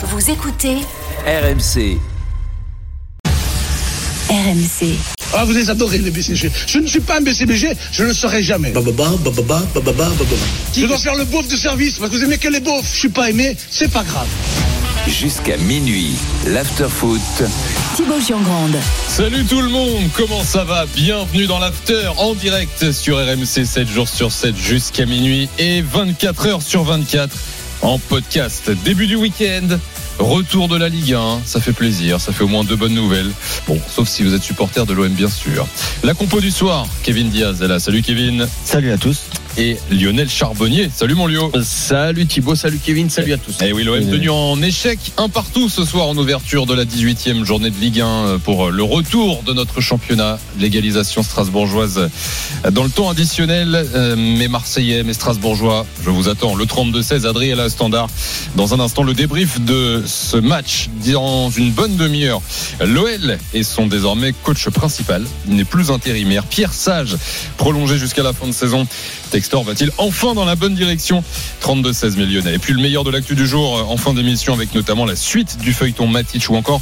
Vous écoutez RMC. RMC. Ah, vous les adorez, les BCG. Je ne suis pas un BCBG, je ne le serai jamais. Bababa, bababa, bababa. Je dois faire le beauf de service parce que vous aimez que les beaufs. Je suis pas aimé, c'est pas grave. Jusqu'à minuit, l'after-foot. Thibaut Giangrande. Salut tout le monde, comment ça va? Bienvenue dans l'after en direct sur RMC 7 jours sur 7 jusqu'à minuit et 24 heures sur 24 en podcast. Début du week-end, retour de la Ligue 1, ça fait plaisir, ça fait au moins deux bonnes nouvelles. Bon, sauf si vous êtes supporter de l'OM bien sûr. La compo du soir, Kevin Diaz est là. Salut Kevin. Salut à tous. Et Lionel Charbonnier. Salut mon Lio. Salut Thibaut, salut Kevin, salut à tous. Eh oui, l'OM tenu en échec, un partout ce soir en ouverture de la 18e journée de Ligue 1 pour le retour de notre championnat, l'égalisation strasbourgeoise dans le temps additionnel. Euh, Mes Marseillais, mes Strasbourgeois, je vous attends. Le 32-16, Adrien Standard. Dans un instant, le débrief de ce match dans une bonne demi-heure. L'OL est son désormais coach principal. Il n'est plus intérimaire. Pierre Sage, prolongé jusqu'à la fin de saison. Textor va-t-il enfin dans la bonne direction? 32-16 millionnaires. Et puis le meilleur de l'actu du jour euh, en fin d'émission avec notamment la suite du feuilleton Matic ou encore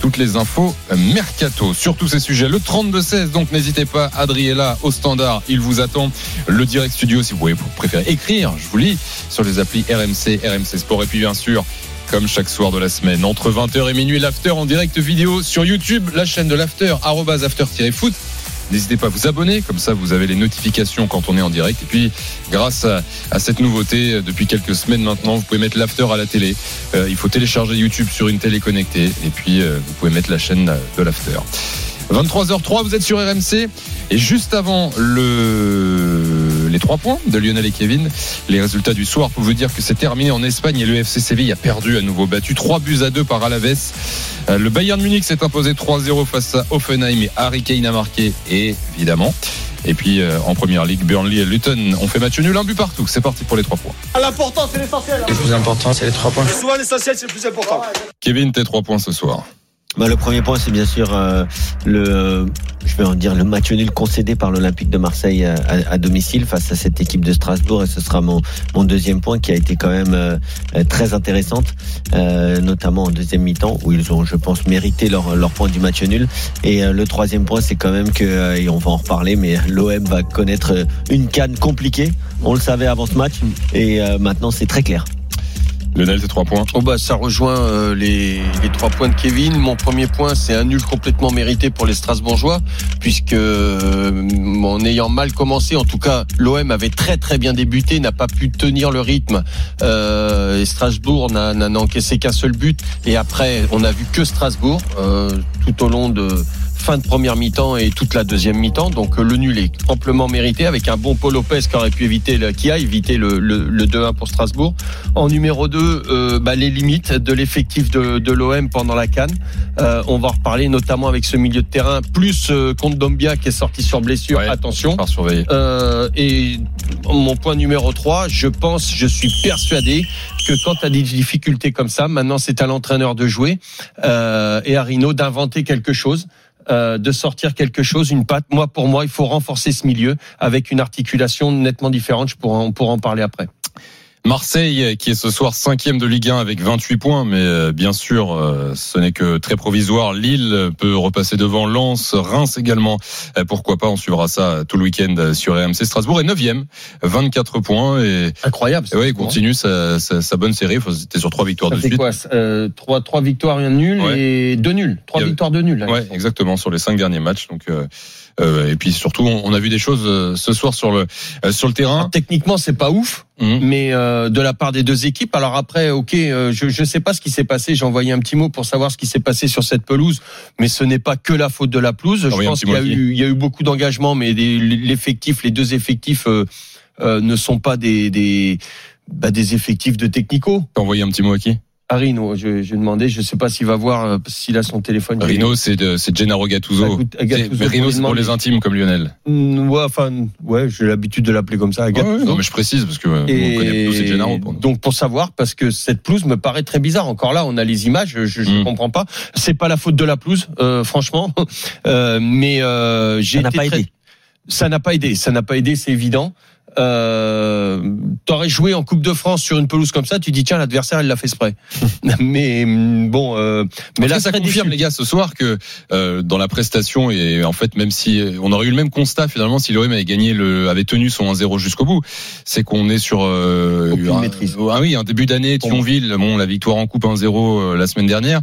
toutes les infos euh, mercato. Sur tous ces sujets, le 32-16, donc n'hésitez pas, Adriella au standard, il vous attend. Le direct studio, si vous vous préférez écrire, je vous lis, sur les applis RMC, RMC Sport. Et puis bien sûr, comme chaque soir de la semaine, entre 20h et minuit, l'after en direct vidéo sur YouTube, la chaîne de l'after, arrobase after-foot. N'hésitez pas à vous abonner, comme ça vous avez les notifications quand on est en direct. Et puis, grâce à, à cette nouveauté, euh, depuis quelques semaines maintenant, vous pouvez mettre l'after à la télé. Euh, il faut télécharger YouTube sur une télé connectée. Et puis, euh, vous pouvez mettre la chaîne de l'after. 23h03, vous êtes sur RMC. Et juste avant le... les trois points de Lionel et Kevin, les résultats du soir pour vous dire que c'est terminé en Espagne et le FC Séville a perdu à nouveau, battu 3 buts à 2 par Alaves. Euh, Le Bayern Munich s'est imposé 3-0 face à Offenheim et Harry Kane a marqué, évidemment. Et puis euh, en première ligue, Burnley et Luton ont fait match nul, un but partout. C'est parti pour les trois points. L'important, c'est l'essentiel. Le plus important, c'est les trois points. Souvent, l'essentiel, c'est le plus important. Kevin, tes trois points ce soir. Bah, le premier point, c'est bien sûr euh, le, euh, je vais match nul concédé par l'Olympique de Marseille à, domicile face à cette équipe de Strasbourg, et ce sera mon, deuxième point qui a été quand même euh, très intéressante, notamment en deuxième mi-temps où ils ont, je pense, mérité leur, leur point du match nul. Et le troisième point, c'est quand même que, et on va en reparler, mais l'OM va connaître une canne compliquée. On le savait avant ce match, et maintenant c'est très clair. Lionel, tes trois points. Oh bah ça rejoint euh, les, trois points de Kevin. Mon premier point, c'est un nul complètement mérité pour les Strasbourgeois, puisque euh, en ayant mal commencé, en tout cas l'OM avait très très bien débuté, n'a pas pu tenir le rythme. Euh, Strasbourg n'a n'a- n'a encaissé qu'un seul but. Et après, on a vu que Strasbourg euh, tout au long de fin de première mi-temps et toute la deuxième mi-temps. Donc euh, le nul est amplement mérité avec un bon Paul Lopez qui aurait pu éviter le, qui a évité le, le, le 2-1 pour Strasbourg. En numéro 2, euh, bah, les limites de l'effectif de, de l'OM pendant la Cannes. Euh, on va en reparler notamment avec ce milieu de terrain, plus euh, contre Dombia qui est sorti sur blessure. Ouais. Attention. Euh, et mon point numéro 3, je pense, je suis persuadé que quand tu as des difficultés comme ça, maintenant c'est à l'entraîneur de jouer euh, et à Rino d'inventer quelque chose. Euh, de sortir quelque chose, une patte. Moi, pour moi, il faut renforcer ce milieu avec une articulation nettement différente. Je pourrais, on pourra en parler après. Marseille, qui est ce soir cinquième de Ligue 1 avec 28 points, mais euh, bien sûr, euh, ce n'est que très provisoire. Lille peut repasser devant Lens, Reims également. Euh, Pourquoi pas On suivra ça tout le week-end sur RMC. Strasbourg est neuvième, 24 points et Incroyable. et ouais, il continue sa, sa, sa bonne série. Faut c'était sur trois victoires Ça de fait suite. quoi euh, trois, trois victoires, un nul Ouais. et deux nuls. Trois victoires, deux nuls. là. Ouais, exactement sur les cinq derniers matchs. Donc euh, euh, et puis surtout, on, on a vu des choses euh, ce soir sur le euh, sur le terrain. Techniquement, c'est pas ouf. Mhm. mais euh, de la part des deux équipes. Alors après, ok, euh, je je sais pas ce qui s'est passé. J'ai envoyé un petit mot pour savoir ce qui s'est passé sur cette pelouse, mais ce n'est pas que la faute de la pelouse. Je pense qu'il y a eu il y a eu beaucoup d'engagement, mais l'effectif, les deux effectifs euh, euh, ne sont pas des des bah, des effectifs de technico. T'as envoyé un petit mot à qui? Arino, je, je demandais, je sais pas s'il va voir euh, s'il a son téléphone. Rino, c'est de- c'est Gennaro Gattuso. Bah, Gattuso, mais Rino, c'est pour les intimes comme Lionel. Mm, Ouais, enfin, ouais, j'ai l'habitude de l'appeler comme ça. Ouais, Gattuso. ouais, non, mais je précise parce que euh, on connaît ces Gennaro. pour nous. donc pour savoir, parce que cette pelouse me paraît très bizarre. Encore là, on a les images, je, je Mm. comprends pas. C'est pas la faute de la pelouse, euh, franchement. Euh, mais euh, j'ai été pas très- aidé. Ça n'a pas aidé. Ça n'a pas aidé, c'est évident. Euh, T'aurais joué en Coupe de France sur une pelouse comme ça, tu dis tiens l'adversaire il l'a fait exprès. mais bon, euh, mais là, ça confirme, les gars, ce soir que euh, dans la prestation et en fait, même si euh, on aurait eu le même constat finalement si l'OM avait gagné le, avait tenu son 1-0 jusqu'au bout, c'est qu'on est sur euh, un, maîtrise. Ah oui, un début d'année. Thionville, bon, la victoire en coupe 1-0 euh, la semaine dernière.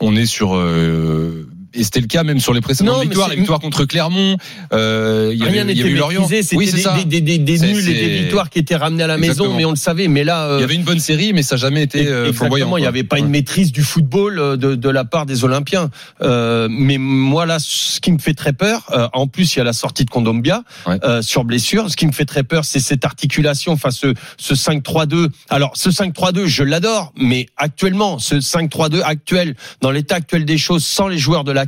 On est sur euh, et c'était le cas même sur les précédentes Non, victoires, les victoires contre Clermont. Euh, il y Rien avait, y n'était maîtrisé, c'était Oui, des, des, des, des C'est- nuls et des victoires qui étaient ramenées à la Exactement. maison, mais on le savait. Mais là, euh, Il y avait une bonne série, mais ça n'a jamais été euh, flamboyant. Il n'y avait pas une maîtrise du football de, de la part des Olympiens. Mais moi là, ce qui me fait très peur, en plus il y a la sortie de Ouais. euh, sur blessure. Ce qui me fait très peur, c'est cette articulation, enfin ce, ce 5-3-2. Alors ce 5-3-2, je l'adore, mais actuellement, ce 5-3-2 actuel, dans l'état actuel des choses, sans les joueurs de la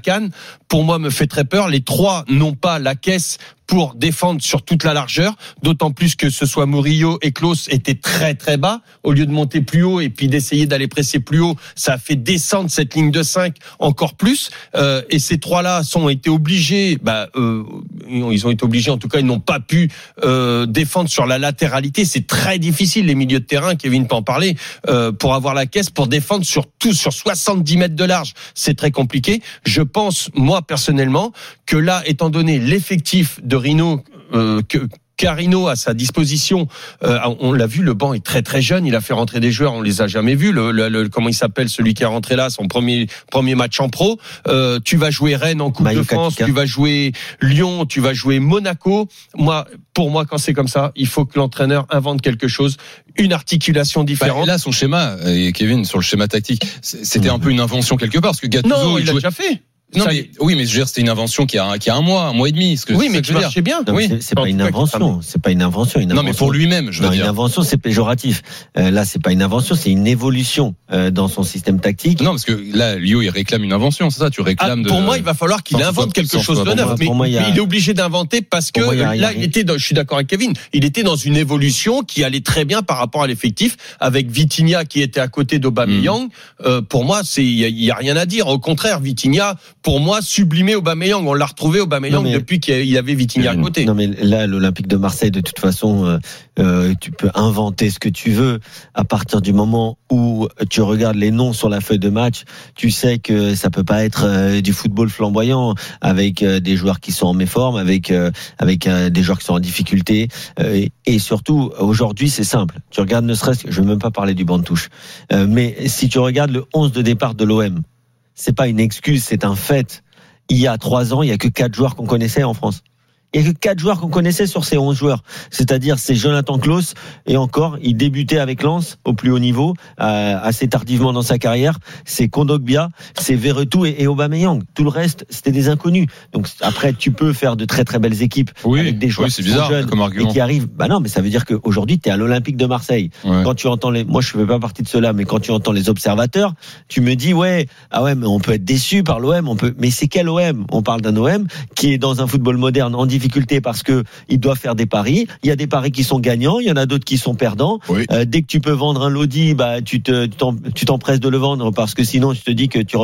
Pour moi me fait très peur. Les trois n'ont pas la caisse pour défendre sur toute la largeur, d'autant plus que ce soit Murillo et Klaus étaient très très bas, au lieu de monter plus haut et puis d'essayer d'aller presser plus haut, ça a fait descendre cette ligne de 5 encore plus, euh, et ces trois-là sont été obligés, bah, euh, ils ont été obligés, en tout cas ils n'ont pas pu euh, défendre sur la latéralité, c'est très difficile les milieux de terrain, Kevin peut en parler, euh, pour avoir la caisse, pour défendre sur tout, sur 70 mètres de large, c'est très compliqué. Je pense, moi personnellement, que là, étant donné l'effectif de Rino, euh, que Carino à sa disposition, euh, on l'a vu, le banc est très très jeune. Il a fait rentrer des joueurs, on les a jamais vus. Le, le- le- comment il s'appelle, celui qui est rentré là, son premier premier match en pro. Euh, tu vas jouer Rennes en Coupe de France, Katika. tu vas jouer Lyon, tu vas jouer Monaco. Moi, pour moi, quand c'est comme ça, il faut que l'entraîneur invente quelque chose, une articulation Bah, différente. là, son schéma, et Kevin, sur le schéma tactique, c'était un peu une invention quelque part, parce que Gattuso, non, il l'a jouait- déjà fait. Non, Ça- mais, oui, mais je veux dire, c'était une invention qui a, qui a un mois, un mois et demi. ce que- oui, mais qui je veux dire. marchait bien. Non, mais Oui. c'est- pas tout une invention. C'est pas une invention. Une Non, mais pour lui-même, je veux Non, une dire. invention, c'est péjoratif. Euh, là, c'est pas une invention, c'est une évolution euh, dans son système tactique. Non, parce que là, Lio, il réclame une invention, c'est ça Tu Ah, réclames de. pour moi, il va falloir qu'il invente quelque sans chose de neuf. Mais, moi, il y a- mais il est obligé d'inventer parce que moi, il a- là, il était, dans, je suis d'accord avec Kevin, il était dans une évolution qui allait très bien par rapport à l'effectif avec Vitinha qui était à côté d'Aubameyang. Mm. Euh, pour moi, c'est il y, a- il y a rien à dire. Au contraire, Vitinha, pour moi, sublimé Aubameyang. On l'a retrouvé Aubameyang mais- depuis qu'il avait Vitinha à côté. Non, mais là, l'Olympique de Marseille, de toute façon, euh, euh, tu peux inventer ce que tu veux à partir du moment où tu regardes les noms sur la feuille de match. Tu sais que ça peut pas être euh, du football flamboyant avec euh, des joueurs qui sont en méforme, avec euh, avec des joueurs qui sont en difficulté. Et, surtout, aujourd'hui, c'est simple. Tu regardes ne serait-ce que, je vais même pas parler du banc de touche, Euh, mais si tu regardes le 11 de départ de l'OM, c'est pas une excuse, c'est un fait. Il y a trois ans, il y a que quatre joueurs qu'on connaissait en France. Il y a que quatre joueurs qu'on connaissait sur ces 11 joueurs. C'est-à-dire, c'est Jonathan Klaus, et encore, il débutait avec Lens au plus haut niveau, euh, assez tardivement dans sa carrière. C'est Kondogbia, c'est Verretou et, et Aubameyang. Tout le reste, c'était des inconnus. Donc après, tu peux faire de très très belles équipes Oui, avec des joueurs oui, qui sont bizarre jeunes comme et argument. qui arrivent. Bah non, mais ça veut dire qu'aujourd'hui, tu es à l'Olympique de Marseille. Ouais. Quand tu entends les, moi je fais pas partie de cela, mais quand tu entends les observateurs, tu me dis ouais, ah ouais, mais on peut être déçu par l'OM, on peut, mais c'est quel OM On parle d'un OM qui est dans un football moderne en difficulté parce que il doit faire des paris. Il y a des paris qui sont gagnants, il y en a d'autres qui sont perdants. Oui. Euh, dès que tu peux vendre un Lodi, bah tu te, tu t'em- tu t'empresses de le vendre parce que sinon je te dis que tu,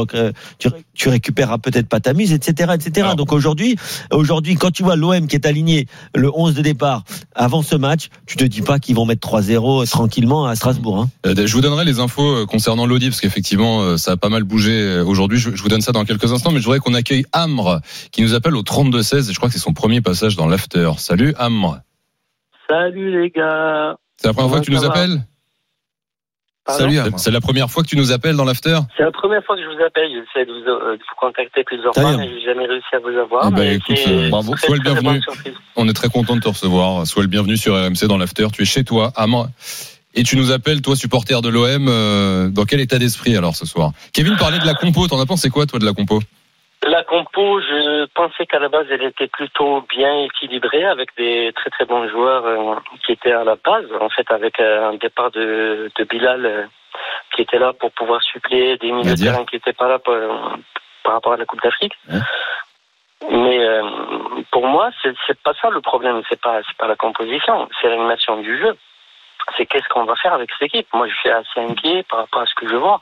tu, ré- tu récupéreras peut-être pas ta mise, etc., etc. Alors. Donc aujourd'hui, aujourd'hui, quand tu vois l'OM qui est aligné le 11 de départ avant ce match, tu te dis pas qu'ils vont mettre 3-0 tranquillement à Strasbourg. Hein. Euh, Je vous donnerai les infos euh, concernant l'Audi parce qu'effectivement euh, ça a pas mal bougé euh, aujourd'hui. Je vous donne ça dans quelques instants, mais je voudrais qu'on accueille Amr qui nous appelle au 32 16 et je crois que c'est son premier passage dans l'after. Salut Amr. Salut les gars. C'est la première fois que tu nous appelles Pardon Salut. C'est- C'est la première fois que tu nous appelles dans l'after C'est la première fois que je vous appelle. J'essaie de vous, euh, de vous contacter plusieurs fois, mais j'ai jamais réussi à vous avoir. Eh ben, écoute, euh, bravo. très, Sois le bienvenu. On est très content de te recevoir. Sois le bienvenu sur RMC dans l'after. Tu es chez toi, Amr. Et tu nous appelles, toi, supporter de l'OM, euh, dans quel état d'esprit alors ce soir? Kevin parlait de la compo. T'en as pensé quoi, toi, de la compo? La compo, je pensais qu'à la base, elle était plutôt bien équilibrée avec des très très bons joueurs euh, qui étaient à la base. En fait, avec euh, un départ de, de Bilal euh, qui était là pour pouvoir suppléer des milieux de terrain qui n'étaient pas là par, par rapport à la Coupe d'Afrique. Ouais. Mais pour moi, c'est pas ça le problème. C'est pas c'est pas la composition, c'est l'animation du jeu. C'est qu'est-ce qu'on va faire avec cette équipe? Moi, je suis assez inquiet par rapport à ce que je vois.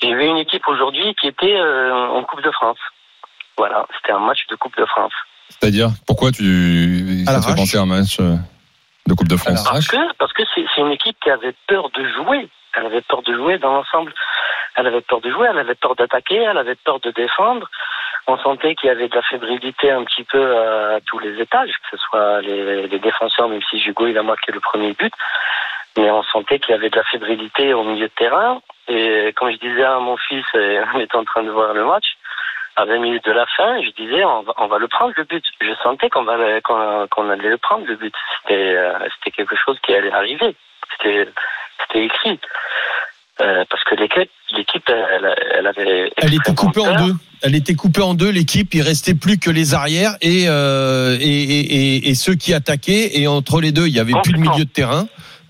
J'ai vu une équipe aujourd'hui qui était euh, en Coupe de France. Voilà, c'était un match de Coupe de France. C'est-à-dire, pourquoi tu ça te fait l'arrache. penser à un match euh, de Coupe de France? Parce que parce que c'est c'est une équipe qui avait peur de jouer. Elle avait peur de jouer dans l'ensemble. Elle avait peur de jouer, elle avait peur d'attaquer, elle avait peur de défendre. On sentait qu'il y avait de la fébrilité un petit peu à tous les étages, que ce soit les, les défenseurs, même si Hugo il a marqué le premier but. Mais on sentait qu'il y avait de la fébrilité au milieu de terrain. Et comme je disais à mon fils, on était en train de voir le match, à 20 minutes de la fin, je disais on va, on va le prendre le but. Je sentais qu'on qu'on qu'on allait le prendre le but. C'était euh, c'était quelque chose qui allait arriver. C'était écrit. Euh, parce que l'équipe l'équipe elle, elle avait Elle était coupée en deux. Elle était coupée en deux, l'équipe. Il restait plus que les arrières et, euh, et, et, et- et ceux qui attaquaient. Et entre les deux, il y avait plus de milieu de terrain.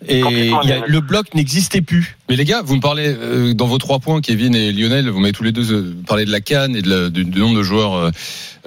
Et y a- le bloc n'existait plus. Mais les gars, vous me parlez euh, dans vos trois points, Kevin et Lionel, vous m'avez tous les deux euh, parlé de la canne et de la- du, du nombre de joueurs euh,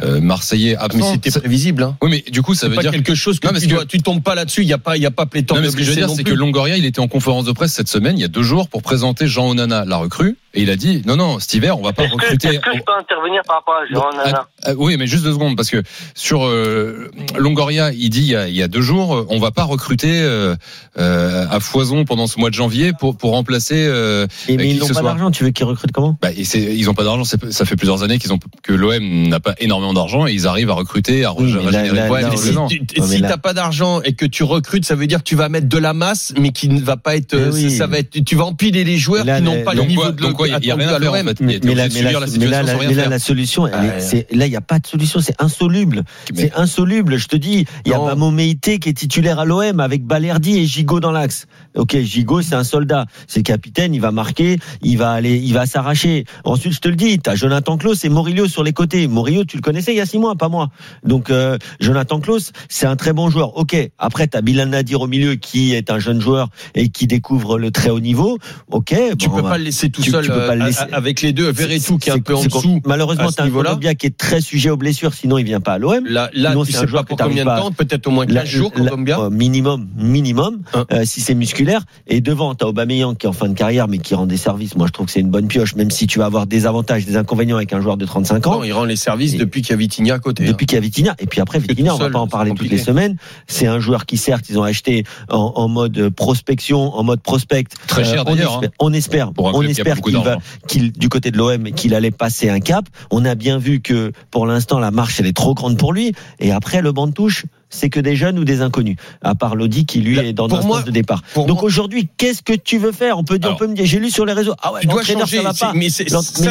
euh, marseillais absents. Mais c'était prévisible. Hein. oui, mais du coup, ça C'est veut pas dire. quelque chose que, Non, mais tu, que- dois- tu tombes pas là-dessus. Il y a pas, il y a pas pléthore Non, mais de ce que je veux dire, c'est que Longoria, il était en conférence de presse cette semaine, il y a deux jours, pour présenter Jean Onana, la recrue, et il a dit non, non, cet hiver, on va pas Est-ce que, recruter. est-ce que je peux intervenir par rapport à Jean Bon, Nana ah, oui, mais juste deux secondes, parce que sur euh, Longoria, il dit il y, a, il y a deux jours, euh, on va pas recruter euh, euh, à foison pendant ce mois de janvier pour pour remplacer. Euh, Et, mais ils n'ont pas d'argent, tu veux qu'ils recrutent comment? Bah, et ils ont pas d'argent. Ça fait plusieurs années qu'ils ont que l'OM n'a pas énormément d'argent et ils arrivent à recruter, à Oui, régénérer Ouais, si tu- si t'as pas d'argent et que tu recrutes, ça veut dire que tu vas mettre de la masse, mais qui ne va pas être. Oui. Ça va être. Tu vas empiler les joueurs Là, qui n'ont pas le niveau de quoi, il y a rien à faire en l'OM. fait. mais, là, la solution, c'est- là, il n'y a pas de solution, c'est insoluble. C'est insoluble, je te dis. Il y a Non. Mamo Meïté qui est titulaire à l'OM avec Balerdi et Gigot dans l'axe. Ok, Gigot, c'est un soldat. C'est le capitaine, il va marquer, il va aller, il va s'arracher. Ensuite, je te le dis, t'as Jonathan Klaus et Morillo sur les côtés. Morillo, tu le connaissais il y a six mois, pas moi. Donc, euh, Jonathan Klaus, c'est un très bon joueur. Ok. Après, t'as Bilal Nadir au milieu qui est un jeune joueur et qui découvre le très haut niveau. Ok. Tu bon, peux bah, pas le laisser tout tu- seul tu peux pas le euh, laisser. avec les deux. Verretou qui est un peu en dessous. Malheureusement, t'as un. Colombia qui est très sujet aux blessures, sinon il vient pas à l'OM. Là, là Sinon, tu un sais pas pour combien de temps, peut-être au moins 15 La- jours, Colombia. euh, minimum, minimum, Hein. euh, si c'est musculaire. Et devant, t'as Aubameyang qui est en fin de carrière, mais qui rend des services. Moi, je trouve que c'est une bonne pioche, même si tu vas avoir des avantages, des inconvénients avec un joueur de 35 ans. Non, il rend les services Et- depuis qu'il y a Vitinha à côté. hein. Depuis qu'il y a Vitinha. Et puis après, Vitinha, on va seul, pas en parler toutes les semaines. C'est un joueur qui, certes, ils ont acheté en, en mode prospection, en mode prospect. Très cher, on d'ailleurs, espère, on espère, on espère qu'il va, qu'il, du côté de l'OM, qu'il allait passer un cap. On a bien vu que, pour l'instant, la marche, elle est trop grande pour lui. Et après, le banc de touche, c'est que des jeunes ou des inconnus. À part Lodi qui, lui, Là, est dans pour l'instance moi- de départ. Donc aujourd'hui, qu'est-ce que tu veux faire? On peut dire, Alors, on peut me dire, j'ai lu sur les réseaux, ah ouais, Tu dois changer. ça va pas. Mais ça,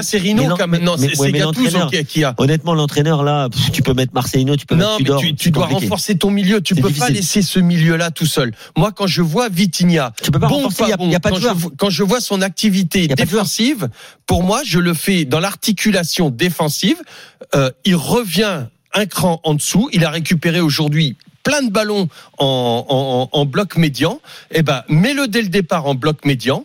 c'est Rino quand C'est ouais, qui, qui a. Honnêtement, l'entraîneur, là, pff, tu peux mettre Marcelino, tu peux Non, mettre mais Tudor. tu, tu dois compliqué. renforcer ton milieu. Tu peux pas laisser ce milieu-là tout seul. Moi, quand je vois Vitinha, Tu peux pas bon, renforcer, il bon, y a pas de quand, joueur. je, quand je vois son activité défensive, pour moi, je le fais dans l'articulation défensive. Euh, il revient un cran en dessous. Il a récupéré aujourd'hui plein de ballons en, en, en bloc médian. Eh ben, mets-le dès le départ en bloc médian.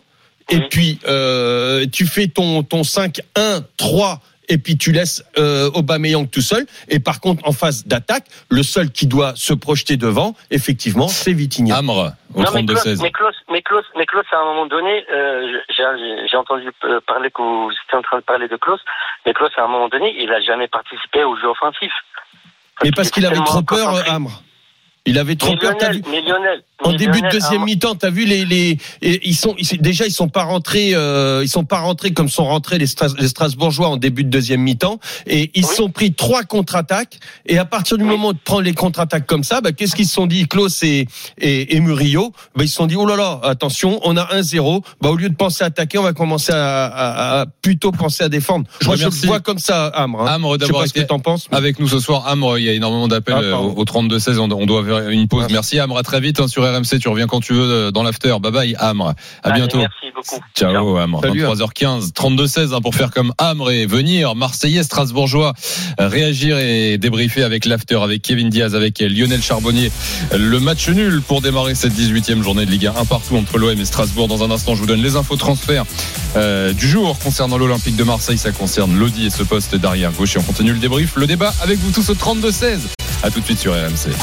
Et Oui. puis, euh, tu fais ton, ton 5-1-3 et puis tu laisses euh, Aubameyang tout seul. Et par contre, en phase d'attaque, le seul qui doit se projeter devant, effectivement, c'est Vitinha. Amre au Non, mais Klaus, 32-16. mais Klaus, mais Klaus, mais Klaus, à un moment donné, euh, j'ai j'ai entendu euh, parler que vous étiez en train de parler de Klaus, mais Klaus, à un moment donné, il a jamais participé au jeu offensif. Mais parce qu'il avait trop peur. Amre. Il avait trop Mais peur. Lionel, mais Lionel, En mais début de deuxième mi-temps, t'as vu les les et ils sont ils- déjà ils sont pas rentrés euh, ils sont pas rentrés comme sont rentrés les, Stras- les Strasbourgeois en début de deuxième mi-temps et ils se Oui. sont pris trois contre-attaques et à partir du Oui. moment où tu prends les contre-attaques comme ça, bah, qu'est-ce qu'ils se sont dit Klaus et et, et Murillo? Bah, ils se sont dit oh là là attention on a 1-0 bah au lieu de penser à attaquer on va commencer à, à- à plutôt penser à défendre. Je Moi je le vois comme ça Amre. hein. Amre Je sais d'avoir pas ce que t'en penses. mais- avec nous ce soir. Amre, il y a énormément d'appels Ah, euh, pardon. au 32-16. On, on doit faire une pause. Ouais. Merci Amre, à très vite hein, sur RMC. Tu reviens quand tu veux euh, dans l'after. Bye bye Amre. À Allez, bientôt. Merci beaucoup. Ciao, Amre. Salut, 23h15, 32-16 hein, pour faire comme Amre et venir Marseillais, Strasbourgeois, euh, réagir et débriefer avec l'after, avec Kevin Diaz, avec Lionel Charbonnier. Le match nul pour démarrer cette 18e journée de Ligue 1, un partout entre l'OM et Strasbourg. Dans un instant, je vous donne les infos transferts euh, du jour concernant l'Olympique de Marseille. Ça concerne Lodi et ce poste d'arrière gauche. Et on continue le débrief, le débat avec vous tous au 32-16. À tout de suite sur RMC.